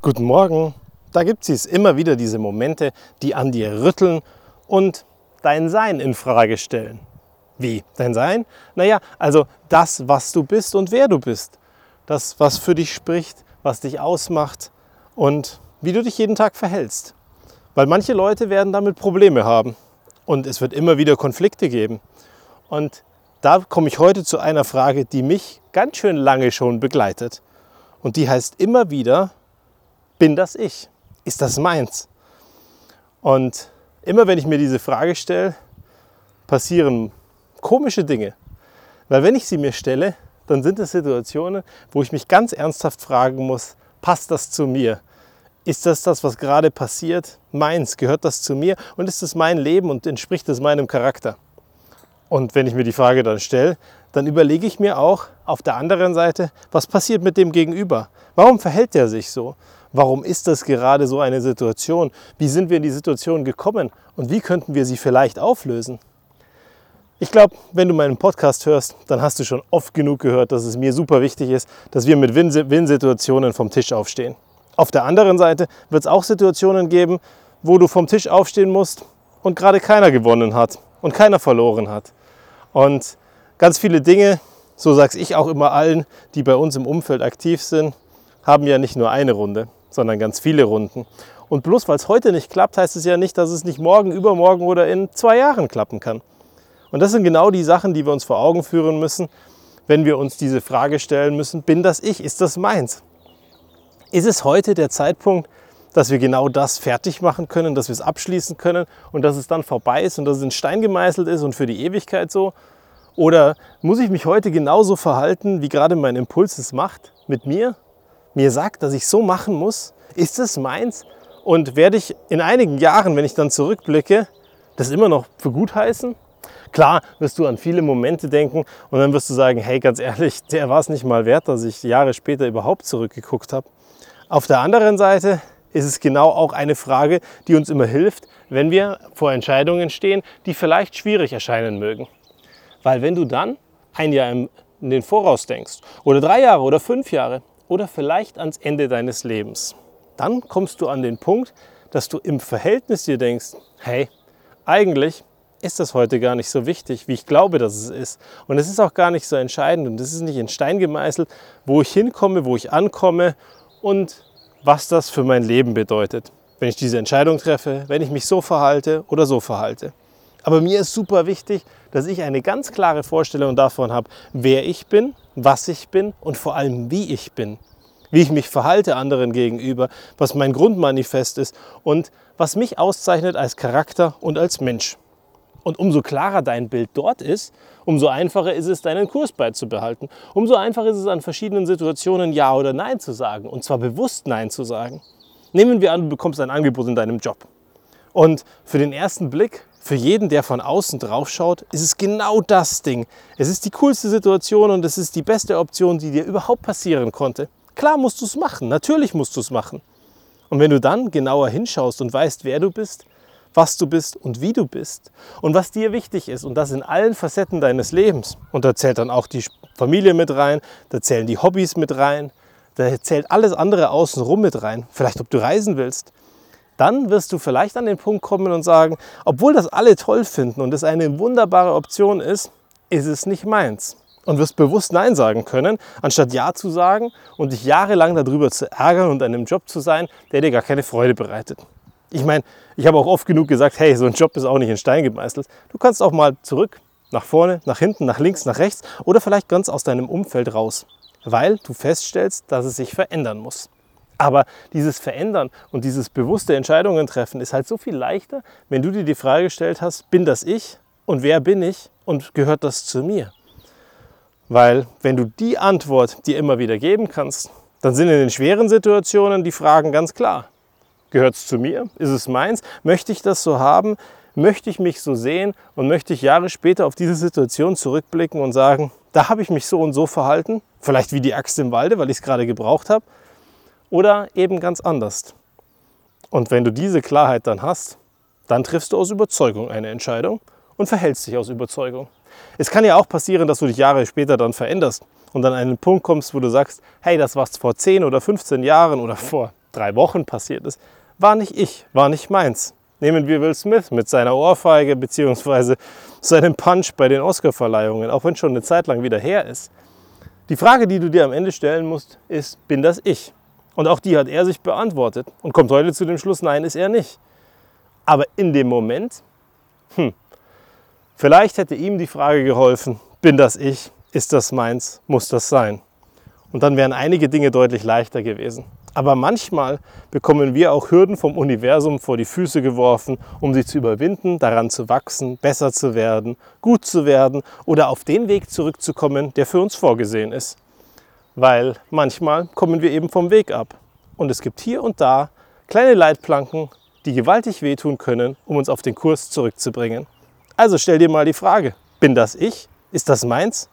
Guten Morgen. Da gibt es immer wieder diese Momente, die an dir rütteln und dein Sein in Frage stellen. Wie? Dein Sein? Naja, also das, was du bist und wer du bist. Das, was für dich spricht, was dich ausmacht und wie du dich jeden Tag verhältst. Weil manche Leute werden damit Probleme haben und es wird immer wieder Konflikte geben. Und da komme ich heute zu einer Frage, die mich ganz schön lange schon begleitet. Und die heißt immer wieder, bin das ich? Ist das meins? Und immer wenn ich mir diese Frage stelle, passieren komische Dinge. Weil wenn ich sie mir stelle, dann sind es Situationen, wo ich mich ganz ernsthaft fragen muss, passt das zu mir? Ist das das, was gerade passiert, meins? Gehört das zu mir? Und ist es mein Leben und entspricht es meinem Charakter? Und wenn ich mir die Frage dann stelle, dann überlege ich mir auch auf der anderen Seite, was passiert mit dem Gegenüber? Warum verhält er sich so? Warum ist das gerade so eine Situation? Wie sind wir in die Situation gekommen und wie könnten wir sie vielleicht auflösen? Ich glaube, wenn du meinen Podcast hörst, dann hast du schon oft genug gehört, dass es mir super wichtig ist, dass wir mit Win-Situationen vom Tisch aufstehen. Auf der anderen Seite wird es auch Situationen geben, wo du vom Tisch aufstehen musst und gerade keiner gewonnen hat und keiner verloren hat. Und ganz viele Dinge, so sage ich auch immer allen, die bei uns im Umfeld aktiv sind, haben ja nicht nur eine Runde sondern ganz viele Runden. Und bloß weil es heute nicht klappt, heißt es ja nicht, dass es nicht morgen, übermorgen oder in zwei Jahren klappen kann. Und das sind genau die Sachen, die wir uns vor Augen führen müssen, wenn wir uns diese Frage stellen müssen, bin das ich, ist das meins? Ist es heute der Zeitpunkt, dass wir genau das fertig machen können, dass wir es abschließen können und dass es dann vorbei ist und dass es in Stein gemeißelt ist und für die Ewigkeit so? Oder muss ich mich heute genauso verhalten, wie gerade mein Impuls es macht, mit mir mir sagt, dass ich so machen muss? Ist es meins? Und werde ich in einigen Jahren, wenn ich dann zurückblicke, das immer noch für gut heißen? Klar wirst du an viele Momente denken und dann wirst du sagen, hey, ganz ehrlich, der war es nicht mal wert, dass ich Jahre später überhaupt zurückgeguckt habe. Auf der anderen Seite ist es genau auch eine Frage, die uns immer hilft, wenn wir vor Entscheidungen stehen, die vielleicht schwierig erscheinen mögen. Weil wenn du dann ein Jahr in den Voraus denkst oder drei Jahre oder fünf Jahre, oder vielleicht ans Ende deines Lebens. Dann kommst du an den Punkt, dass du im Verhältnis dir denkst, hey, eigentlich ist das heute gar nicht so wichtig, wie ich glaube, dass es ist. Und es ist auch gar nicht so entscheidend und es ist nicht in Stein gemeißelt, wo ich hinkomme, wo ich ankomme und was das für mein Leben bedeutet, wenn ich diese Entscheidung treffe, wenn ich mich so verhalte oder so verhalte. Aber mir ist super wichtig, dass ich eine ganz klare Vorstellung davon habe, wer ich bin, was ich bin und vor allem wie ich bin. Wie ich mich verhalte anderen gegenüber, was mein Grundmanifest ist und was mich auszeichnet als Charakter und als Mensch. Und umso klarer dein Bild dort ist, umso einfacher ist es, deinen Kurs beizubehalten. Umso einfacher ist es, an verschiedenen Situationen Ja oder Nein zu sagen. Und zwar bewusst Nein zu sagen. Nehmen wir an, du bekommst ein Angebot in deinem Job. Und für den ersten Blick für jeden, der von außen drauf schaut, ist es genau das Ding. Es ist die coolste Situation und es ist die beste Option, die dir überhaupt passieren konnte. Klar musst du es machen, natürlich musst du es machen. Und wenn du dann genauer hinschaust und weißt, wer du bist, was du bist und wie du bist und was dir wichtig ist und das in allen Facetten deines Lebens. Und da zählt dann auch die Familie mit rein, da zählen die Hobbys mit rein, da zählt alles andere außenrum mit rein. Vielleicht ob du reisen willst, dann wirst du vielleicht an den Punkt kommen und sagen, obwohl das alle toll finden und es eine wunderbare Option ist, ist es nicht meins. Und wirst bewusst Nein sagen können, anstatt Ja zu sagen und dich jahrelang darüber zu ärgern und einem Job zu sein, der dir gar keine Freude bereitet. Ich meine, ich habe auch oft genug gesagt, hey, so ein Job ist auch nicht in Stein gemeißelt. Du kannst auch mal zurück, nach vorne, nach hinten, nach links, nach rechts oder vielleicht ganz aus deinem Umfeld raus, weil du feststellst, dass es sich verändern muss. Aber dieses Verändern und dieses bewusste Entscheidungen treffen ist halt so viel leichter, wenn du dir die Frage gestellt hast, bin das ich und wer bin ich und gehört das zu mir? Weil wenn du die Antwort dir immer wieder geben kannst, dann sind in den schweren Situationen die Fragen ganz klar. Gehört es zu mir? Ist es meins? Möchte ich das so haben? Möchte ich mich so sehen? Und möchte ich Jahre später auf diese Situation zurückblicken und sagen, da habe ich mich so und so verhalten? Vielleicht wie die Axt im Walde, weil ich es gerade gebraucht habe oder eben ganz anders. Und wenn du diese Klarheit dann hast, dann triffst du aus Überzeugung eine Entscheidung und verhältst dich aus Überzeugung. Es kann ja auch passieren, dass du dich Jahre später dann veränderst und an einen Punkt kommst, wo du sagst, hey, das war vor 10 oder 15 Jahren oder vor drei Wochen passiert ist, war nicht ich, war nicht meins. Nehmen wir Will Smith mit seiner Ohrfeige bzw. seinem Punch bei den Oscarverleihungen, auch wenn schon eine Zeit lang wieder her ist. Die Frage, die du dir am Ende stellen musst, ist, bin das ich? Und auch die hat er sich beantwortet und kommt heute zu dem Schluss, nein, ist er nicht. Aber in dem Moment, hm, vielleicht hätte ihm die Frage geholfen, bin das ich? Ist das meins? Muss das sein? Und dann wären einige Dinge deutlich leichter gewesen. Aber manchmal bekommen wir auch Hürden vom Universum vor die Füße geworfen, um sie zu überwinden, daran zu wachsen, besser zu werden, gut zu werden oder auf den Weg zurückzukommen, der für uns vorgesehen ist. Weil manchmal kommen wir eben vom Weg ab. Und es gibt hier und da kleine Leitplanken, die gewaltig wehtun können, um uns auf den Kurs zurückzubringen. Also stell dir mal die Frage, bin das ich? Ist das meins?